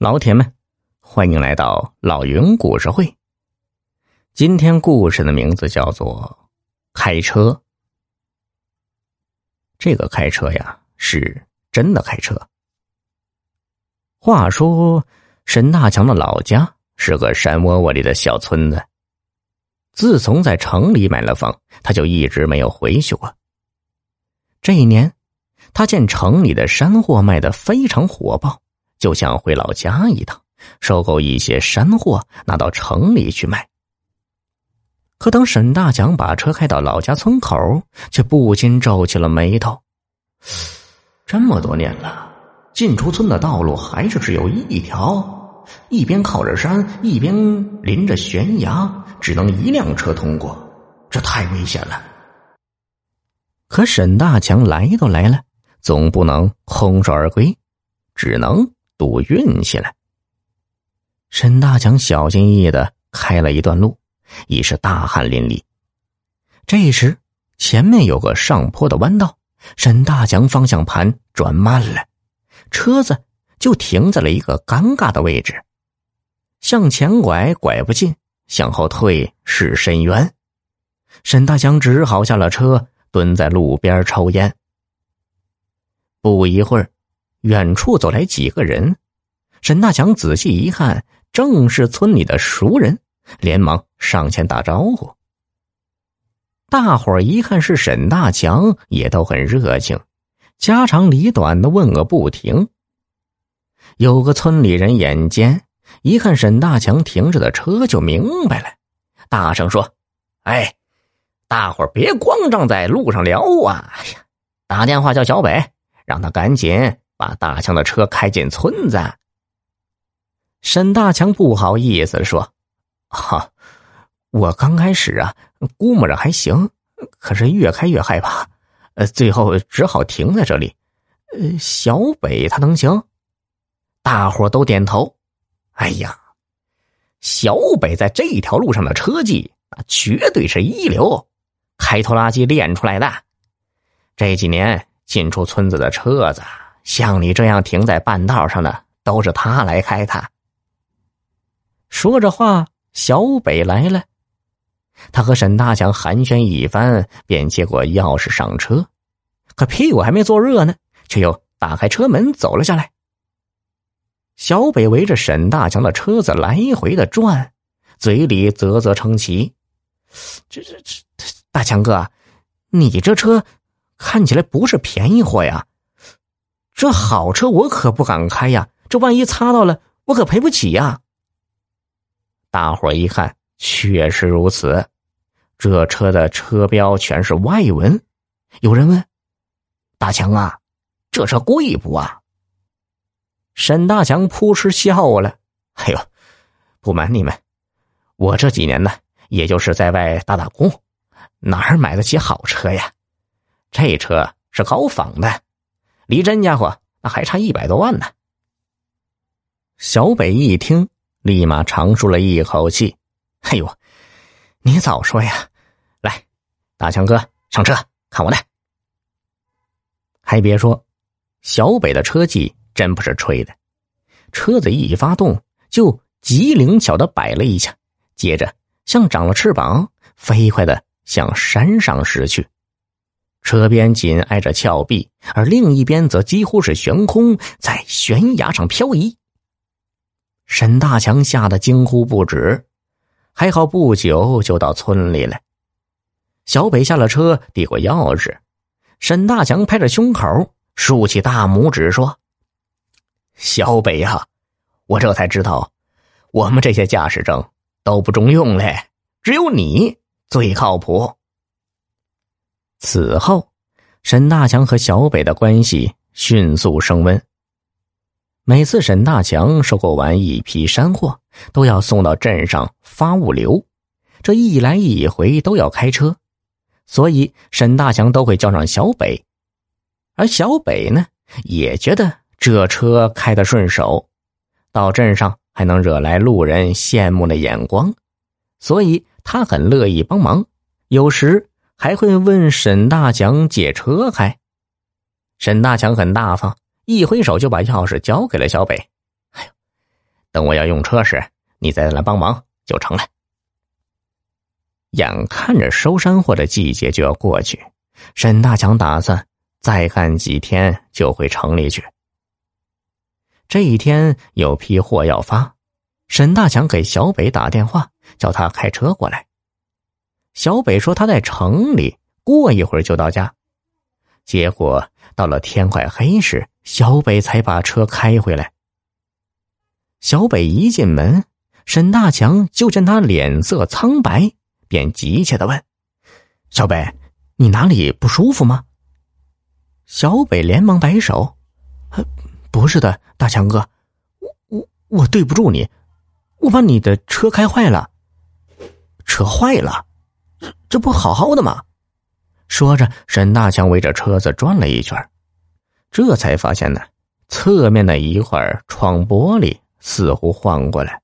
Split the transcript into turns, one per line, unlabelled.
老铁们，欢迎来到老云故事会。今天故事的名字叫做《开车》。这个开车呀，是真的开车。话说，沈大强的老家是个山窝窝里的小村子。自从在城里买了房，他就一直没有回去过。这一年，他见城里的山货卖的非常火爆。就想回老家一趟，收购一些山货，拿到城里去卖。可当沈大强把车开到老家村口，却不禁皱起了眉头。这么多年了，进出村的道路还是只有一条，一边靠着山，一边临着悬崖，只能一辆车通过，这太危险了。可沈大强来都来了，总不能空手而归，只能。赌运气了。沈大强小心翼翼的开了一段路，已是大汗淋漓。这时，前面有个上坡的弯道，沈大强方向盘转慢了，车子就停在了一个尴尬的位置。向前拐拐不进，向后退是深渊。沈大强只好下了车，蹲在路边抽烟。不一会儿。远处走来几个人，沈大强仔细一看，正是村里的熟人，连忙上前打招呼。大伙儿一看是沈大强，也都很热情，家长里短的问个不停。有个村里人眼尖，一看沈大强停着的车，就明白了，大声说：“哎，大伙儿别光站在路上聊啊！哎呀，打电话叫小北，让他赶紧。”把大强的车开进村子。沈大强不好意思说：“哈，我刚开始啊，估摸着还行，可是越开越害怕，呃，最后只好停在这里。呃，小北他能行？”大伙都点头。哎呀，小北在这条路上的车技，那绝对是一流，开拖拉机练出来的。这几年进出村子的车子。像你这样停在半道上的，都是他来开的。说着话，小北来了，他和沈大强寒暄一番，便接过钥匙上车，可屁股还没坐热呢，却又打开车门走了下来。小北围着沈大强的车子来回的转，嘴里啧啧称奇：“这这这，大强哥，你这车看起来不是便宜货呀。”这好车我可不敢开呀！这万一擦到了，我可赔不起呀。大伙一看，确实如此。这车的车标全是外文。有人问：“大强啊，这车贵不啊？”沈大强扑哧笑了：“哎呦，不瞒你们，我这几年呢，也就是在外打打工，哪儿买得起好车呀？这车是高仿的。”离真家伙那还差一百多万呢。小北一听，立马长舒了一口气：“哎呦，你早说呀！来，大强哥上车，看我的。”还别说，小北的车技真不是吹的，车子一发动就极灵巧的摆了一下，接着像长了翅膀，飞快的向山上驶去。车边紧挨着峭壁，而另一边则几乎是悬空，在悬崖上漂移。沈大强吓得惊呼不止，还好不久就到村里了。小北下了车，递过钥匙，沈大强拍着胸口，竖起大拇指说：“小北呀，我这才知道，我们这些驾驶证都不中用嘞，只有你最靠谱。”此后，沈大强和小北的关系迅速升温。每次沈大强收购完一批山货，都要送到镇上发物流，这一来一回都要开车，所以沈大强都会叫上小北，而小北呢，也觉得这车开得顺手，到镇上还能惹来路人羡慕的眼光，所以他很乐意帮忙，有时。还会问沈大强借车开，沈大强很大方，一挥手就把钥匙交给了小北。哎呦，等我要用车时，你再来帮忙就成了。眼看着收山货的季节就要过去，沈大强打算再干几天就回城里去。这一天有批货要发，沈大强给小北打电话，叫他开车过来。小北说他在城里，过一会儿就到家。结果到了天快黑时，小北才把车开回来。小北一进门，沈大强就见他脸色苍白。便急切的问：“小北，你哪里不舒服吗？”小北连忙摆手：“不是的，大强哥，我我我对不住你，我把你的车开坏了。车坏了，这这不好好的吗？”说着，沈大强围着车子转了一圈，这才发现呢，侧面的一块窗玻璃似乎晃过来。